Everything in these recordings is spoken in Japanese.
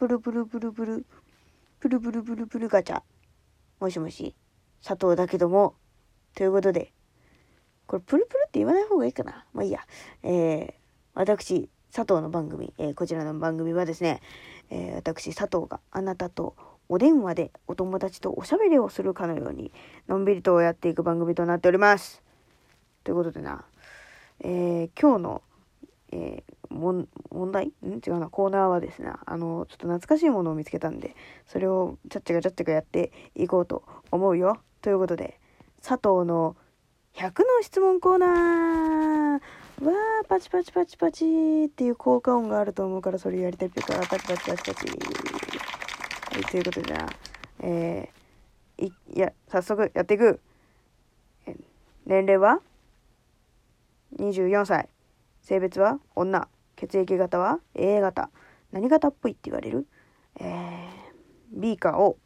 プルプルプルプル、プルプルプルルガチャ。もしもし、佐藤だけども、ということで、これプルプルって言わない方がいいかな。まあいいや。えー、私、佐藤の番組、えー、こちらの番組はですね、えー、私、佐藤があなたとお電話でお友達とおしゃべりをするかのように、のんびりとやっていく番組となっております。ということでな、えー、今日のえー、問題。ん違うな。コーナーはですねあのちょっと懐かしいものを見つけたんでそれをちゃっちゃかちゃっちゃかやっていこうと思うよ。ということで佐藤の100の質問コーナー。わーパチパチパチパチっていう効果音があると思うからそれやりたいピュカパチパチパチパチはいということでなえー、いいや早速やっていく年齢は24歳。性別は？女。血液型は？A 型。何型っぽいって言われる？えー、B か O、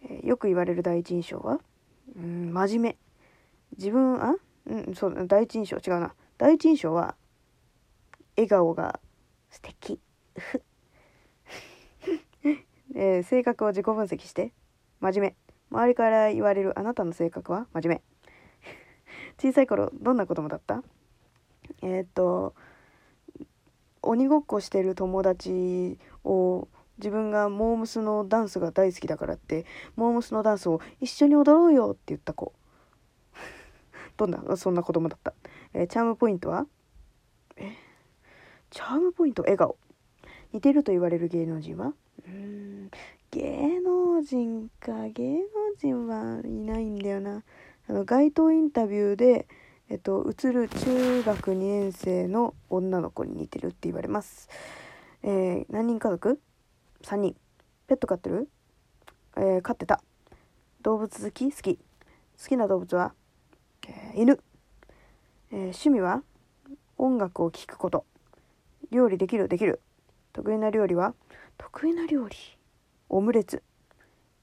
えー、よく言われる第一印象は？うん真面目。自分あ？うんそう第一印象。違うな。第一印象は笑顔が素敵。えー、性格を自己分析して。真面目。周りから言われるあなたの性格は真面目。小さい頃どんな子供だった？えー、っと鬼ごっこしてる友達を自分がモームスのダンスが大好きだからってモームスのダンスを一緒に踊ろうよって言った子。どんなそんな子供だった、えー、チャームポイントは？え？チャームポイント？笑顔。似てると言われる芸能人は？うん。芸能人か。芸能人はいないんだよな。あの街頭インタビューでえっと、映る中学2年生の女の子に似てるって言われます。えー、何人家族 ?3 人。ペット飼ってる？えー、飼ってた。動物好き？好き。好きな動物は？えー、犬、えー、趣味は？音楽を聴くこと。料理できる？できる。得意な料理は？得意な料理？オムレツ。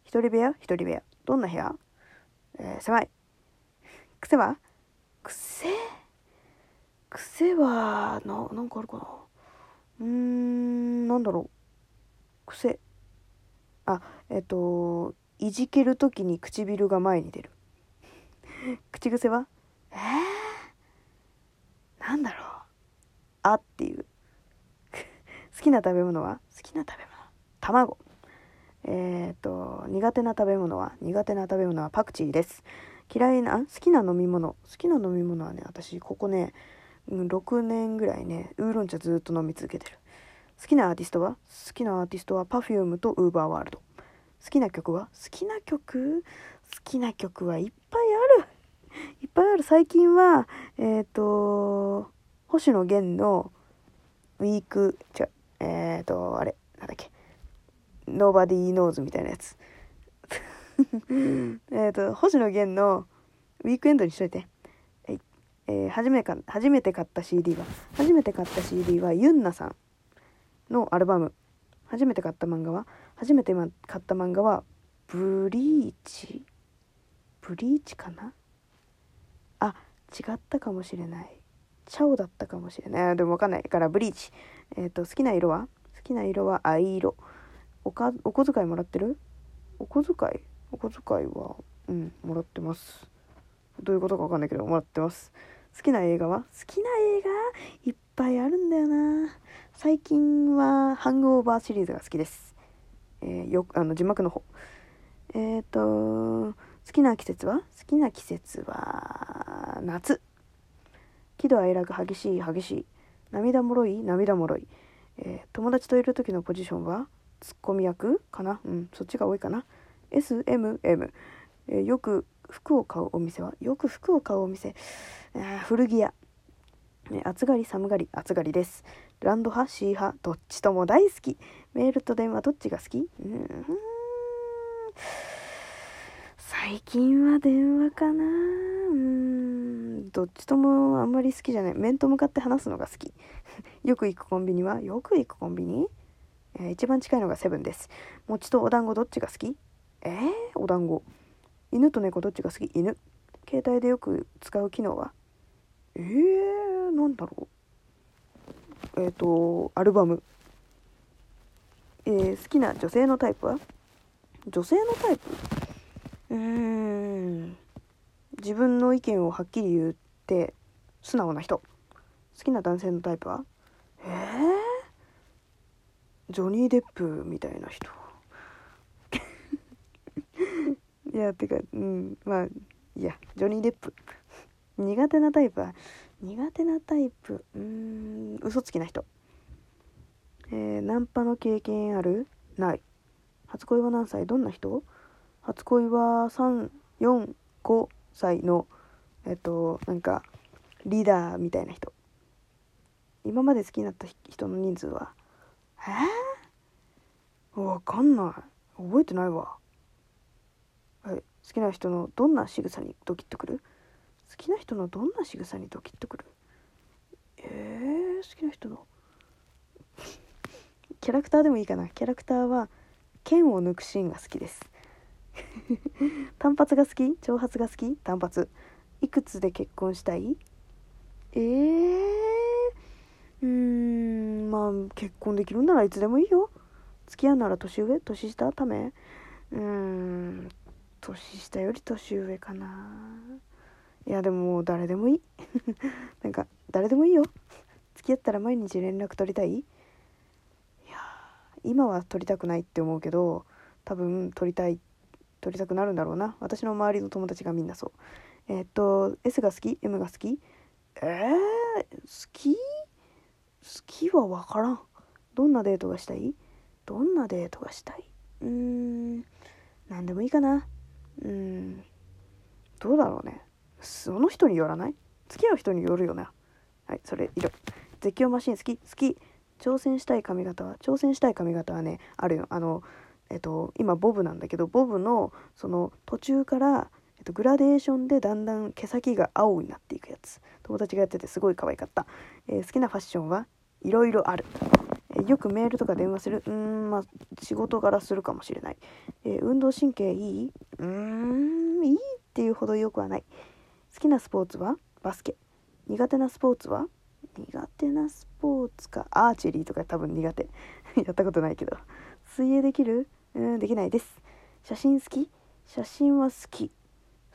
一人部屋？一人部屋。どんな部屋、えー、狭い。癖は？癖？癖はななんかあるかな？うーんなんだろう。癖。あえっ、といじける時に唇が前に出る。口癖は？えー、なんだろう。あっていう。好きな食べ物は？好きな食べ物卵。えっ、と苦手な食べ物は？苦手な食べ物はパクチーです。嫌いな好きな飲み物。好きな飲み物はね私ここね6年ぐらいねウーロン茶ずっと飲み続けてる。好きなアーティストは？好きなアーティストは Perfume と UberWorld 好きな曲は？好きな曲？好きな曲はいっぱいある。いっぱいある。最近はえっ、ー、と星野源のウィーク違うえっ、ー、とあれ？なんだっけ？Nobody Knows みたいなやつ。えっと星野源のウィークエンドにしといて。はいえー、初めか初めて買った CD は初めて買った CD はユンナさんのアルバム。初めて買った漫画は初めて買った漫画はブリーチ。ブリーチかな？あ違ったかもしれない。チャオだったかもしれない。でも分かんない。からブリーチ。えっ、ー、と好きな色は？好きな色は藍色。おかお小遣いもらってる？お小遣い？お小遣いはうんもらってます。どういうことか分かんないけどもらってます。好きな映画は？好きな映画？いっぱいあるんだよな。最近はハングオーバーシリーズが好きです、えー、よあの字幕の方。えっ、ー、と好きな季節は？好きな季節は夏。喜怒哀楽激しい激しい。涙もろい？涙もろい、えー、友達といる時のポジションは？ツッコミ役かな？うんそっちが多いかな。SMM、えー、よく服を買うお店はよく服を買うお店。古着屋、ね、暑がり寒がり暑がりです。ランド派 C 派どっちとも大好き。メールと電話どっちが好き？うん。最近は電話かな。うん。どっちともあんまり好きじゃない。面と向かって話すのが好き。よく行くコンビニは？よく行くコンビニ、えー、一番近いのがセブンです。餅とお団子どっちが好き？えー、お団子。犬と猫どっちが好き？犬。携帯でよく使う機能は？えー、なんだろう。えっ、ー、とアルバム。えー好きな女性のタイプは？女性のタイプ？うーん。自分の意見をはっきり言って素直な人。好きな男性のタイプは？えー、ジョニー・デップみたいな人。いやてかうんまあいやジョニー・デップ。苦手なタイプは苦手なタイプ。うん嘘つきな人。えーナンパの経験ある？ない。初恋は何歳？どんな人？初恋は345歳のえっとなんかリーダーみたいな人。今まで好きになった人の人数は？えー、わかんない。覚えてないわ。好きな人のどんな仕草にドキッとくる？好きな人のどんな仕草にドキッとくる？えー、好きな人の？キャラクターでもいいかな。キャラクターは剣を抜くシーンが好きです。単発が好き？長髪が好き？単発。いくつで結婚したい？えー、うんまあ結婚できるならいつでもいいよ。付き合うなら年上？年下？ため？うん年下より年上かな。いやでも誰でもいい。なんか誰でもいいよ。付き合ったら毎日連絡取りたい？いや今は取りたくないって思うけど多分取りたい取りたくなるんだろうな。私の周りの友達がみんなそう。えーっと S が好き？M が好き？えー、好き？好きは分からん。どんなデートがしたい？どんなデートがしたい？うーん何でもいいかな。うん。どうだろうね。その人によらない？付き合う人によるよな。はいそれ以上絶叫マシン好き？好き。挑戦したい髪型は？挑戦したい髪型はねあるよ。あのえっと今ボブなんだけどボブのその途中から、えっと、グラデーションでだんだん毛先が青になっていくやつ。友達がやっててすごい可愛かった、えー好きなファッションは？いろいろある、よくメールとか電話する。うーんまあ仕事柄するかもしれない、えー運動神経いい？うーんいいっていうほどよくはない。好きなスポーツは？バスケ。苦手なスポーツは？苦手なスポーツか。アーチェリーとか多分苦手。やったことないけど。水泳できる？うんできないです。写真好き？写真は好き。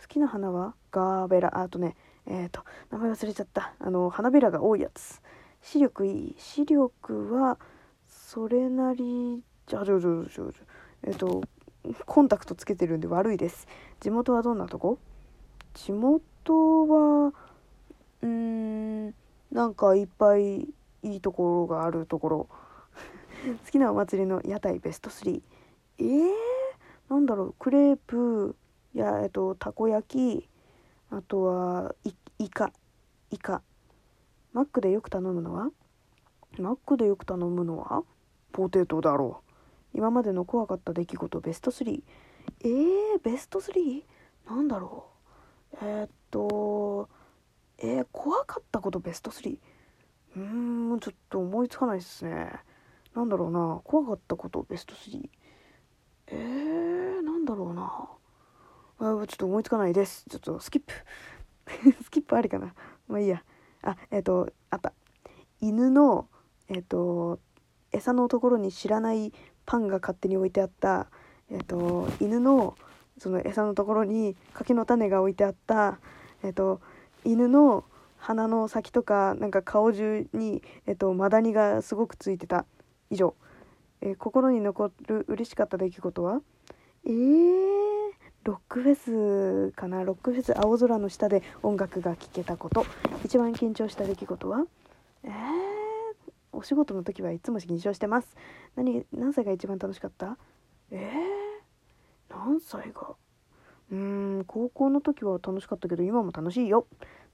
好きな花は？ガーベラ。あとねえっ、と名前忘れちゃった。あの花びらが多いやつ。視力いい。視力はそれなりじゃじゃじゃじゃえっ、とコンタクトつけてるんで悪いです。地元はどんなとこ？地元はうーんなんかいっぱいいいところがあるところ。好きなお祭りの屋台ベスト3えー、なんだろう。クレープやえっとたこ焼きあとはいイカイカ。マックでよく頼むのは？マックでよく頼むのは？ポテトだろう。今までの怖かった出来事ベスト3えー、ベスト 3? なんだろう。えー、っとえー、怖かったことベスト 3? うーんちょっと思いつかないっすね。なんだろうな。怖かったことベスト3えー、なんだろうな。あちょっと思いつかないです。ちょっとスキップ。スキップありかな。まあいいや。あえっ、とあった。犬のえっ、と餌のところに知らないパンが勝手に置いてあったえっ、と犬のその餌のところに柿の種が置いてあったえっ、と犬の鼻の先とかなんか顔中に、えっと、マダニがすごくついてた。以上、えー心に残る嬉しかった出来事は？えー、ロックフェスかな？ロックフェス青空の下で音楽が聴けたこと。一番緊張した出来事は？えー、お仕事の時はいつも緊張してます。何何歳が一番楽しかった？えー、何歳が？うーん高校の時は楽しかったけど今も楽しいよ。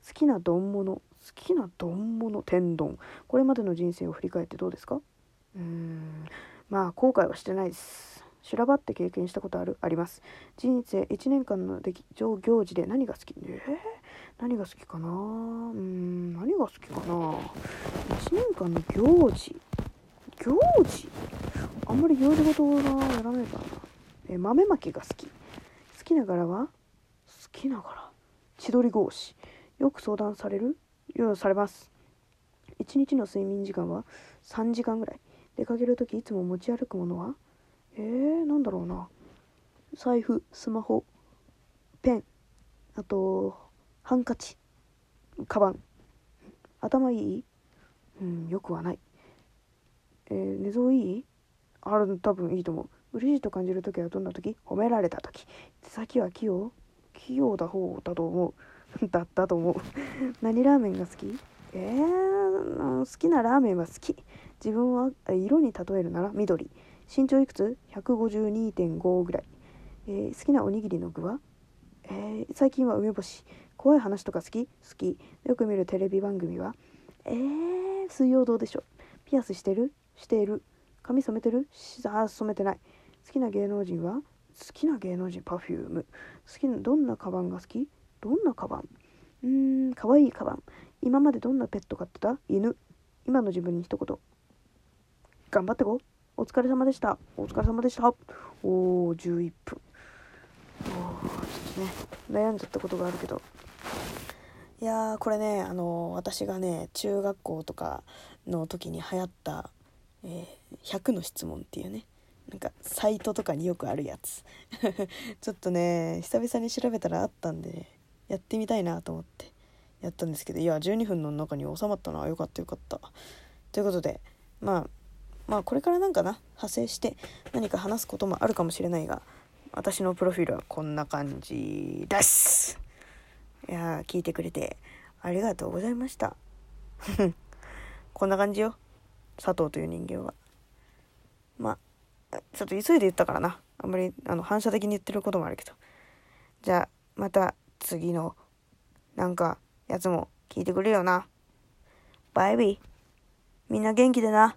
好きな丼物好きな丼物天丼。これまでの人生を振り返ってどうですか？うーんまあ後悔はしてないです。修羅場って経験したことあるあります。人生1年間の出来上行事で何が好き？えー、何が好きかな？うん何が好きかな？1年間の行事。行事？あんまり行事事はやらないからな。え豆まきが好き。好きな柄は？好きな柄。千鳥格子。よく相談される？ようされます。1日の睡眠時間は3時間ぐらい。出かける時いつも持ち歩くものは？えー、なんだろうな。財布スマホペン。あとハンカチ。カバン。頭いい？うんよくはない。えー、寝相いい？ある多分いいと思う。嬉しいと感じる時はどんな時？褒められた時。手先は器用？器用だ方だと思う。だったと思う。何ラーメンが好き？えー、好きなラーメンは好き。自分は色に例えるなら緑。身長いくつ ?152.5 ぐらい、えー、好きなおにぎりの具は、えー、最近は梅干し。怖い話とか好き？好き。よく見るテレビ番組はえー、水曜どうでしょう？ピアスしてる？している。髪染めてる？あ染めてない。好きな芸能人は？好きな芸能人パフューム。好きなどんなカバンが好き？どんなカバン？うーんかわいいカバン。今までどんなペット飼ってた？犬。今の自分に一言。頑張ってこお疲れ様でした。お疲れ様でした。おお11分。おちょっとね悩んじゃったことがあるけど。いやーこれねあの、私がね中学校とかの時に流行った、えー、100の質問っていうねなんかサイトとかによくあるやつ。ちょっとね久々に調べたらあったんでやってみたいなと思ってやったんですけどいや12分の中に収まったなよかったよかった。ということでまあまあこれからなんかな派生して何か話すこともあるかもしれないが私のプロフィールはこんな感じです。いや聞いてくれてありがとうございました。こんな感じよ。佐藤という人間は。まあちょっと急いで言ったからな。あんまりあの反射的に言ってることもあるけど。じゃあまた次のなんかやつも聞いてくれよな。バイビー。みんな元気でな。